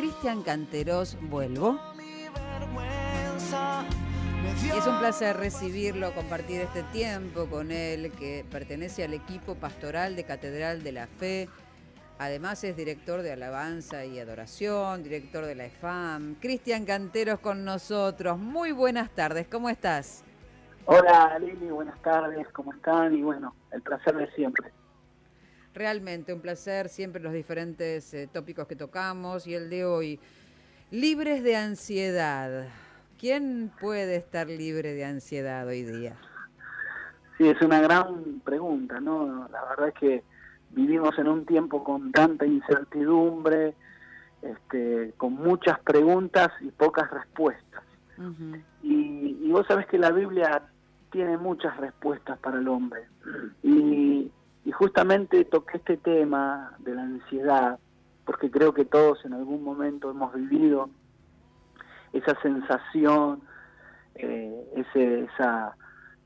Cristian Canteros, vuelvo. Y es un placer recibirlo, compartir este tiempo con él, que pertenece al equipo pastoral de Catedral de la Fe. Además es director de Alabanza y Adoración, director de la EFAM. Cristian Canteros con nosotros. Muy buenas tardes, ¿cómo estás? Hola Lili, buenas tardes, ¿cómo están? Y bueno, el placer de siempre. Realmente un placer, siempre los diferentes eh, tópicos que tocamos y el de hoy. Libres de ansiedad. ¿Quién puede estar libre de ansiedad hoy día? Sí, es una gran pregunta, ¿no? La verdad es que vivimos en un tiempo con tanta incertidumbre, este, con muchas preguntas y pocas respuestas. y, y, vos sabés que la Biblia tiene muchas respuestas para el hombre. Y, y justamente toqué este tema de la ansiedad, porque creo que todos en algún momento hemos vivido esa sensación, eh, ese, esa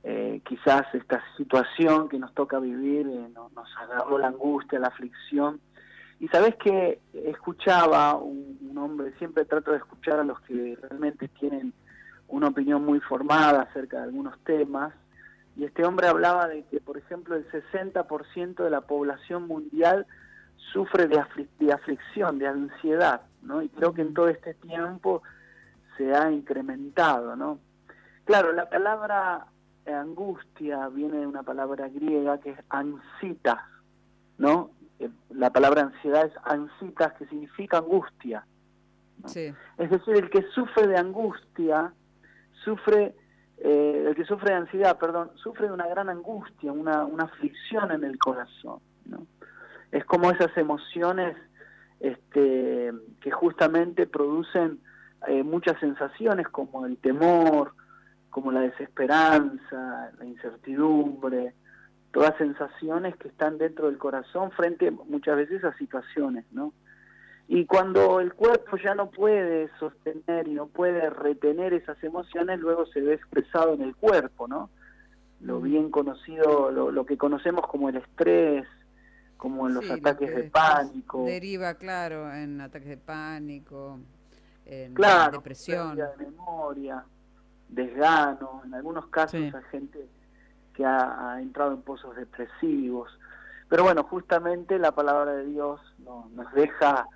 eh, quizás esta situación que nos toca vivir, eh, nos, agarró la angustia, la aflicción. Y sabes que escuchaba un, un, hombre, siempre trato de escuchar a los que realmente tienen una opinión muy formada acerca de algunos temas, y este hombre hablaba de que, por ejemplo, el 60% de la población mundial sufre de, de aflicción, de ansiedad, ¿no? Y creo que en todo este tiempo se ha incrementado, ¿no? Claro, la palabra angustia viene de una palabra griega que es ansitas, ¿no? Eh, la palabra ansiedad es ansitas, que significa angustia. Es decir, el que sufre de angustia, sufre, eh, el que sufre de ansiedad, perdón, sufre de una gran angustia, una, una aflicción en el corazón, ¿no? Es como esas emociones este, que justamente producen eh, muchas sensaciones como el temor, como la desesperanza, la incertidumbre, todas sensaciones que están dentro del corazón frente muchas veces a situaciones, ¿no? Y cuando el cuerpo ya no puede sostener y no puede retener esas emociones, luego se ve expresado en el cuerpo, ¿no? Lo mm. bien conocido, lo, que conocemos como el estrés, como en los ataques de pánico. Deriva, claro, en ataques de pánico, en claro, depresión. de memoria, desgano, en algunos casos hay gente que ha, entrado en pozos depresivos. Pero bueno, justamente la palabra de Dios nos deja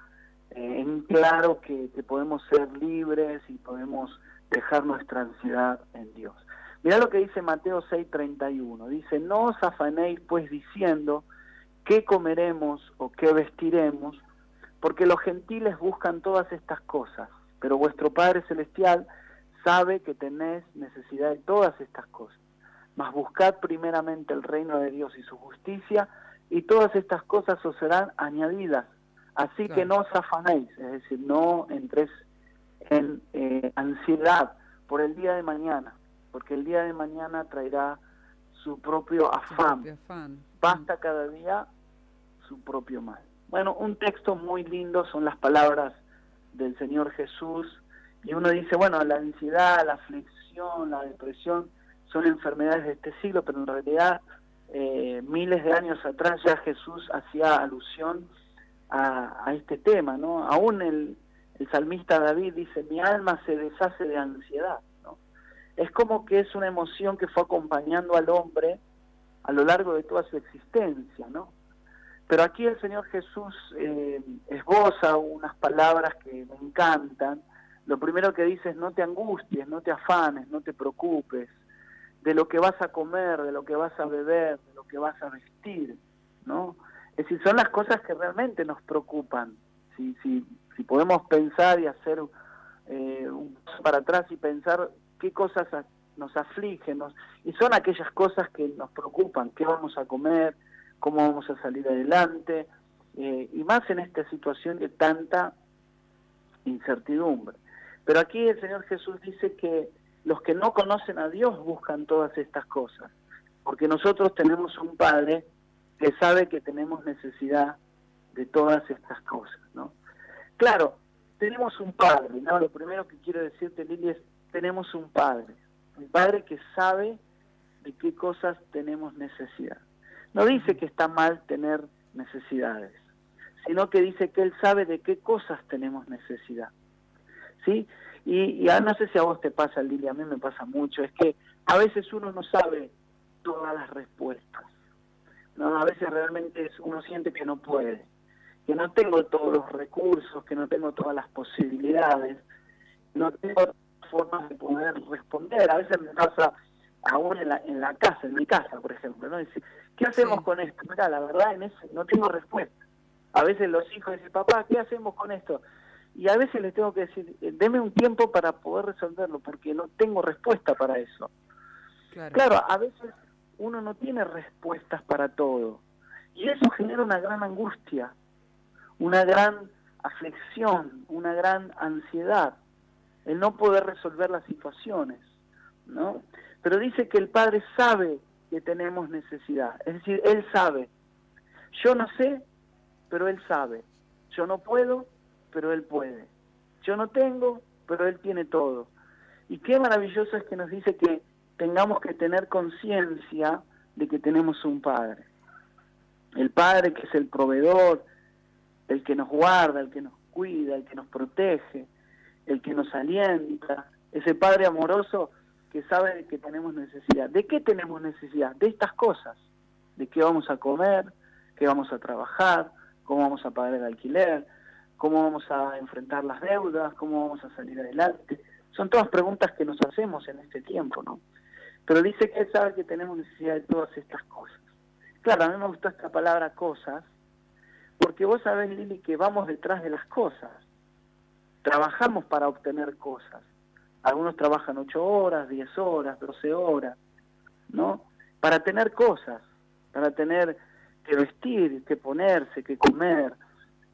eh, en claro que, podemos ser libres y podemos dejar nuestra ansiedad en Dios. Mira lo que dice Mateo 6:31. Dice, no os afanéis pues diciendo qué comeremos o qué vestiremos, porque los gentiles buscan todas estas cosas pero vuestro Padre Celestial sabe que tenéis necesidad de todas estas cosas. Mas buscad primeramente el reino de Dios y su justicia, y todas estas cosas os serán añadidas. Así que no os afanéis, es decir, no entres en eh, ansiedad por el día de mañana, porque el día de mañana traerá su propio afán. Basta cada día su propio mal. Bueno, un texto muy lindo son las palabras del Señor Jesús. Y uno dice, bueno, la ansiedad, la aflicción, la depresión son enfermedades de este siglo, pero en realidad eh, miles de años atrás ya Jesús hacía alusión a, este tema, ¿no? Aún el, salmista David dice, mi alma se deshace de ansiedad, ¿no? Es como que es una emoción que fue acompañando al hombre a lo largo de toda su existencia, ¿no? Pero aquí el Señor Jesús eh, esboza unas palabras que me encantan. Lo primero que dice es no te angusties, no te afanes, no te preocupes de lo que vas a comer, de lo que vas a beber, de lo que vas a vestir, ¿no? Es decir, son las cosas que realmente nos preocupan. Si, si, si podemos pensar y hacer eh, un paso para atrás y pensar qué cosas nos afligen, y son aquellas cosas que nos preocupan, qué vamos a comer, cómo vamos a salir adelante, eh, y más en esta situación de tanta incertidumbre. Pero aquí el Señor Jesús dice que los que no conocen a Dios buscan todas estas cosas, porque nosotros tenemos un Padre que sabe que tenemos necesidad de todas estas cosas, ¿no? Claro, tenemos un Padre, ¿no? Lo primero que quiero decirte, Lili, es tenemos un Padre, un Padre que sabe de qué cosas tenemos necesidad. No dice que está mal tener necesidades, sino que dice que Él sabe de qué cosas tenemos necesidad. ¿Sí? Y, y no sé si a vos te pasa, Lili, a mí me pasa mucho, es que a veces uno no sabe todas las respuestas. ¿No? A veces realmente uno siente que no puede, que no tengo todos los recursos, que no tengo todas las posibilidades, no tengo formas de poder responder. A veces me pasa aún en la, en la casa, en mi casa, por ejemplo, ¿no? Dice, ¿qué hacemos con esto? Mira, la verdad en ese no tengo respuesta. A veces los hijos dicen, papá, ¿qué hacemos con esto? Y a veces les tengo que decir, eh, deme un tiempo para poder resolverlo, porque no tengo respuesta para eso. Claro. claro, a veces uno no tiene respuestas para todo. Y eso genera una gran angustia, una gran aflicción, una gran ansiedad, el no poder resolver las situaciones, ¿no? Pero dice que el Padre sabe que tenemos necesidad, es decir, Él sabe. Yo no sé, pero Él sabe. Yo no puedo, pero Él puede. Yo no tengo, pero Él tiene todo. Y qué maravilloso es que nos dice que tengamos que tener conciencia de que tenemos un Padre. El Padre que es el proveedor, el que nos guarda, el que nos cuida, el que nos protege, el que nos alienta, ese Padre amoroso que sabe que tenemos necesidad. ¿De qué tenemos necesidad? De estas cosas. De qué vamos a comer, qué vamos a trabajar, cómo vamos a pagar el alquiler, cómo vamos a enfrentar las deudas, cómo vamos a salir adelante. Son todas preguntas que nos hacemos en este tiempo, ¿no? Pero dice que él sabe que tenemos necesidad de todas estas cosas. Claro, a mí me gusta esta palabra cosas, porque vos sabés, Lili, que vamos detrás de las cosas. Trabajamos para obtener cosas. Algunos trabajan ocho horas, diez horas, doce horas, ¿no? Para tener cosas, para tener que vestir, que ponerse, que comer,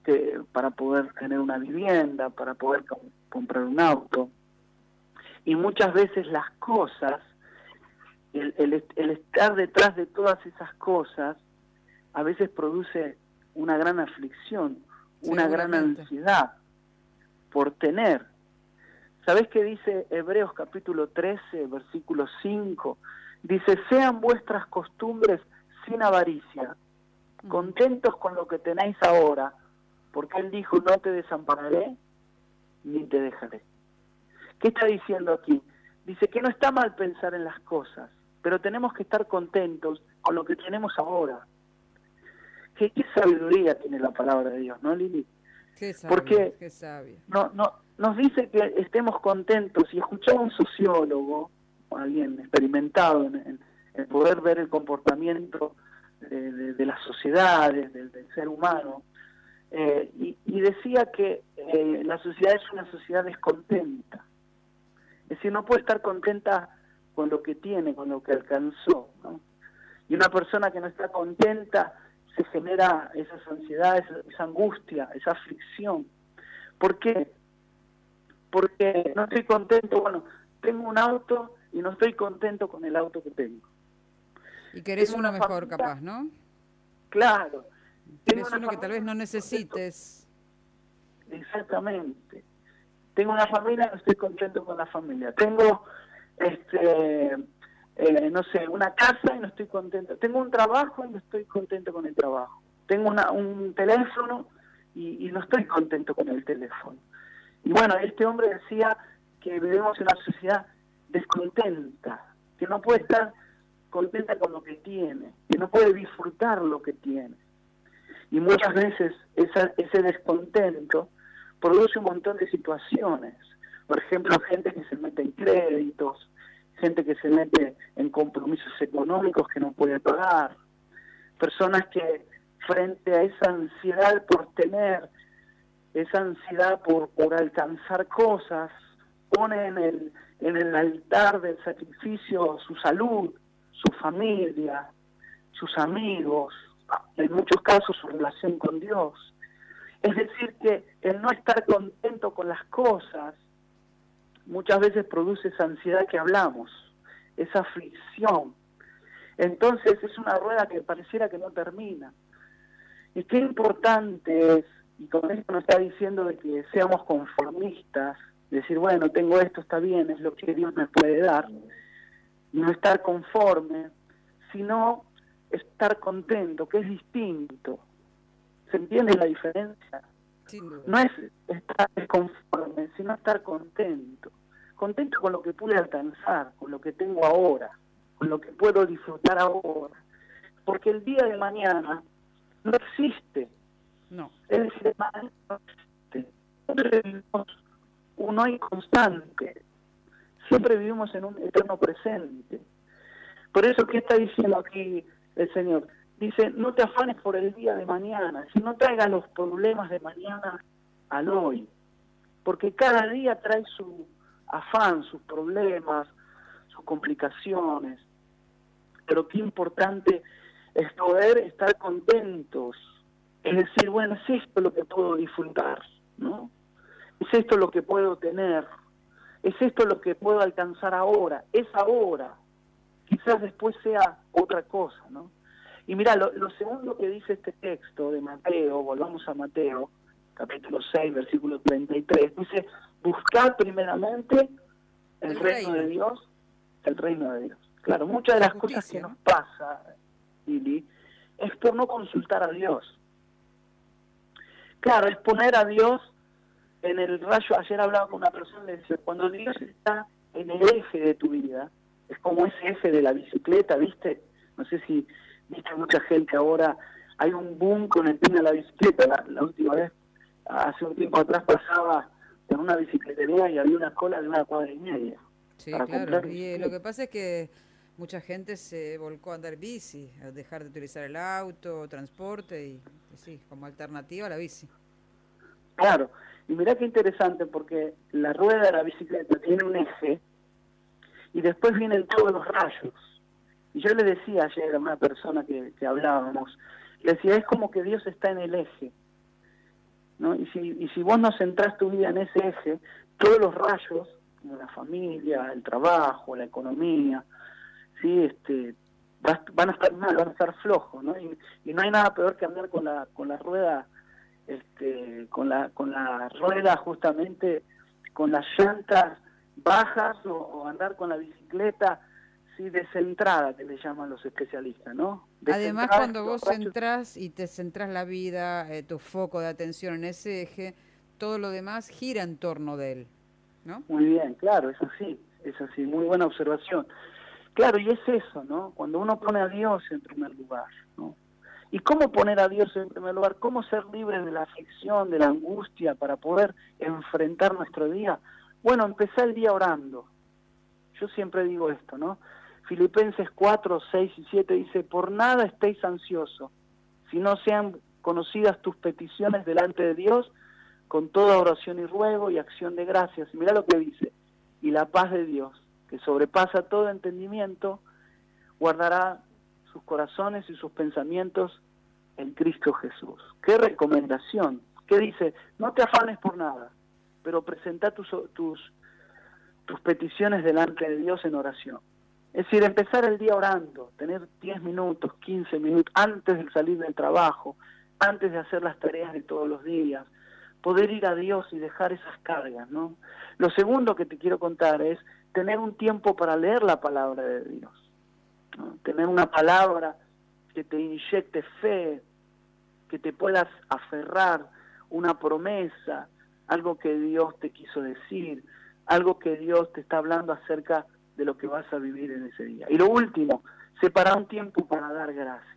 que, para poder tener una vivienda, para poder comprar un auto. Y muchas veces las cosas el, estar detrás de todas esas cosas a veces produce una gran aflicción, una gran ansiedad por tener. ¿Sabes qué dice Hebreos capítulo 13, versículo 5? Dice, sean vuestras costumbres sin avaricia, contentos con lo que tenéis ahora, porque Él dijo, no te desampararé ni te dejaré. ¿Qué está diciendo aquí? Dice que no está mal pensar en las cosas, pero tenemos que estar contentos con lo que tenemos ahora. ¿Qué, sabiduría tiene la palabra de Dios, ¿no, Lili? Qué Porque qué sabia. No, no, nos dice que estemos contentos y escuchar a un sociólogo, alguien experimentado en, poder ver el comportamiento de, las sociedades, del, ser humano, eh, y, decía que eh, la sociedad es una sociedad descontenta. Es decir, no puede estar contenta con lo que tiene, con lo que alcanzó. Y una persona que no está contenta se genera esa ansiedad, esa, angustia, esa aflicción. ¿Por qué? Porque no estoy contento, bueno, tengo un auto y no estoy contento con el auto que tengo. Y querés uno mejor, capaz, ¿no? Claro. Querés uno que tal vez no necesites. Exactamente. Tengo una familia, no estoy contento con la familia. Tengo este, eh, no sé, una casa y no estoy contento. Tengo un trabajo y no estoy contento con el trabajo. Tengo una, un teléfono y, no estoy contento con el teléfono. Y bueno, este hombre decía que vivimos en una sociedad descontenta, que no puede estar contenta con lo que tiene, que no puede disfrutar lo que tiene. Y muchas veces ese descontento produce un montón de situaciones por ejemplo, gente que se mete en créditos, gente que se mete en compromisos económicos que no puede pagar, personas que frente a esa ansiedad por tener, esa ansiedad por, por alcanzar cosas, ponen en el, en el altar del sacrificio su salud, su familia, sus amigos, en muchos casos su relación con Dios. Es decir, que el no estar contento con las cosas muchas veces produce esa ansiedad que hablamos, esa aflicción. Entonces es una rueda que pareciera que no termina. Y qué importante es, y con esto nos está diciendo de que seamos conformistas, decir, bueno, tengo esto, está bien, es lo que Dios me puede dar, no estar conforme, sino estar contento, que es distinto. ¿Se entiende la diferencia? No es estar desconforme, sino estar contento. Contento con lo que pude alcanzar, con lo que tengo ahora, con lo que puedo disfrutar ahora. Porque el día de mañana no existe. No. Es decir, no existe. Siempre vivimos un hoy constante. Siempre vivimos en un eterno presente. Por eso, ¿qué está diciendo aquí el Señor? Dice, no te afanes por el día de mañana, no traigas los problemas de mañana al hoy, porque cada día trae su afán, sus problemas, sus complicaciones, pero qué importante es poder estar contentos, es decir, bueno, es esto lo que puedo disfrutar, ¿no? Es esto lo que puedo tener, es esto lo que puedo alcanzar ahora, es ahora, quizás después sea otra cosa, ¿no? Y mira, lo, segundo que dice este texto de Mateo, volvamos a Mateo, capítulo 6, versículo 33, dice, buscar primeramente el, reino, de Dios, el reino de Dios. Claro, muchas de las cosas que nos pasa, Lili, es por no consultar a Dios. Claro, es poner a Dios en el rayo, ayer hablaba con una persona y le decía, cuando Dios está en el eje de tu vida, es como ese eje de la bicicleta, ¿viste? No sé si viste mucha gente ahora, hay un boom con el tema de la bicicleta. La, última vez, hace un tiempo atrás, pasaba en una bicicletería y había una cola de una cuadra y media. Sí, claro. Y eh, lo que pasa es que mucha gente se volcó a andar bici, a dejar de utilizar el auto, transporte y, sí, como alternativa a la bici. Claro, y mirá qué interesante porque la rueda de la bicicleta tiene un eje y después vienen todos los rayos. Y yo le decía ayer a una persona que, hablábamos, le decía, es como que Dios está en el eje. ¿no? Y, si, y si vos no centrás tu vida en ese eje, todos los rayos, como la familia, el trabajo, la economía, ¿sí? este, van a estar mal, van a estar flojos, ¿no? Y, no hay nada peor que andar con la, con la rueda, este, con la, con la rueda justamente, con las llantas bajas o andar con la bicicleta sí, descentrada, que le llaman los especialistas, ¿no? Además, cuando vos centrás y te centrás la vida, eh, tu foco de atención en ese eje, todo lo demás gira en torno de él, ¿no? Muy bien, claro, es así, es así, muy buena observación. Claro, y es eso, ¿no? Cuando uno pone a Dios en primer lugar, ¿no? ¿Y cómo poner a Dios en primer lugar? ¿Cómo ser libre de la aflicción, de la angustia para poder enfrentar nuestro día? Bueno, empezar el día orando. Yo siempre digo esto, ¿no? Filipenses 4, 6 y 7 dice, por nada estéis ansiosos, si no sean conocidas tus peticiones delante de Dios, con toda oración y ruego y acción de gracias. Y mira lo que dice, y la paz de Dios, que sobrepasa todo entendimiento, guardará sus corazones y sus pensamientos en Cristo Jesús. Qué recomendación. ¿Qué dice? No te afanes por nada, pero presenta tus, tus, tus peticiones delante de Dios en oración. Es decir, empezar el día orando, tener 10 minutos, 15 minutos antes de salir del trabajo, antes de hacer las tareas de todos los días, poder ir a Dios y dejar esas cargas, ¿no? Lo segundo que te quiero contar es tener un tiempo para leer la palabra de Dios, tener una palabra que te inyecte fe, que te puedas aferrar, una promesa, algo que Dios te quiso decir, algo que Dios te está hablando acerca de lo que vas a vivir en ese día. Y lo último, separar un tiempo para dar gracias.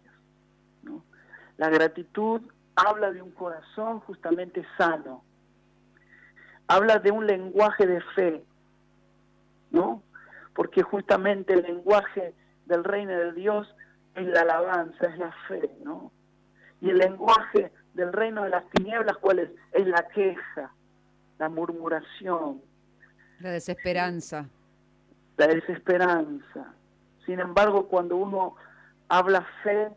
La gratitud habla de un corazón justamente sano, habla de un lenguaje de fe, ¿no? Porque justamente el lenguaje del reino de Dios es la alabanza, es la fe, ¿no? Y el lenguaje del reino de las tinieblas, ¿cuál es? Es la queja, la murmuración. La desesperanza la desesperanza. Sin embargo, cuando uno habla fe,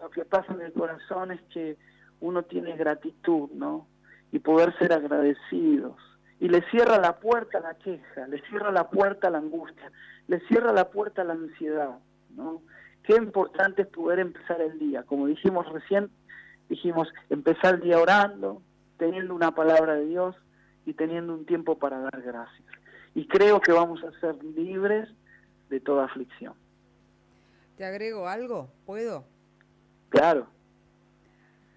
lo que pasa en el corazón es que uno tiene gratitud, ¿no? Y poder ser agradecidos. Y le cierra la puerta a la queja, le cierra la puerta a la angustia, le cierra la puerta a la ansiedad, ¿no? Qué importante es poder empezar el día. Como dijimos recién, dijimos empezar el día orando, teniendo una palabra de Dios y teniendo un tiempo para dar gracias y creo que vamos a ser libres de toda aflicción. ¿Te agrego algo? ¿Puedo? Claro.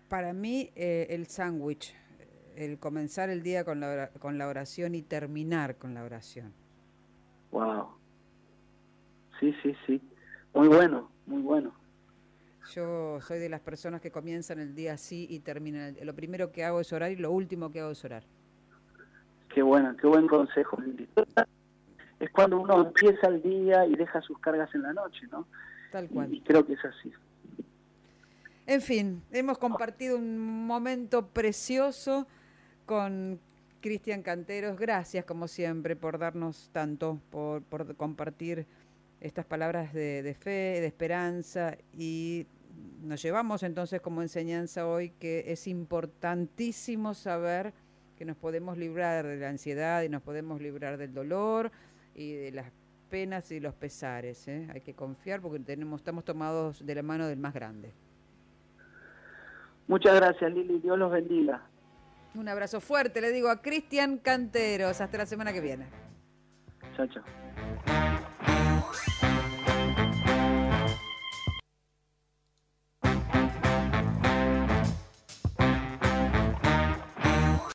Para mí, eh, el sándwich, el comenzar el día con la, con la oración y terminar con la oración. Wow. Sí, sí, sí. Muy bueno, muy bueno. Yo soy de las personas que comienzan el día así y terminan. Lo primero que hago es orar y lo último que hago es orar. Qué bueno, qué buen consejo, Es cuando uno empieza el día y deja sus cargas en la noche, ¿no? Tal cual. Y creo que es así. En fin, hemos compartido un momento precioso con Cristian Canteros. Gracias, como siempre, por darnos tanto, por, por compartir estas palabras de, de, fe, de esperanza y nos llevamos entonces como enseñanza hoy que es importantísimo saber que nos podemos librar de la ansiedad y nos podemos librar del dolor y de las penas y los pesares. ¿eh? Hay que confiar porque tenemos, estamos tomados de la mano del más grande. Muchas gracias Lili, Dios los bendiga. Un abrazo fuerte, le digo a Cristian Canteros. Hasta la semana que viene. Chao, chao.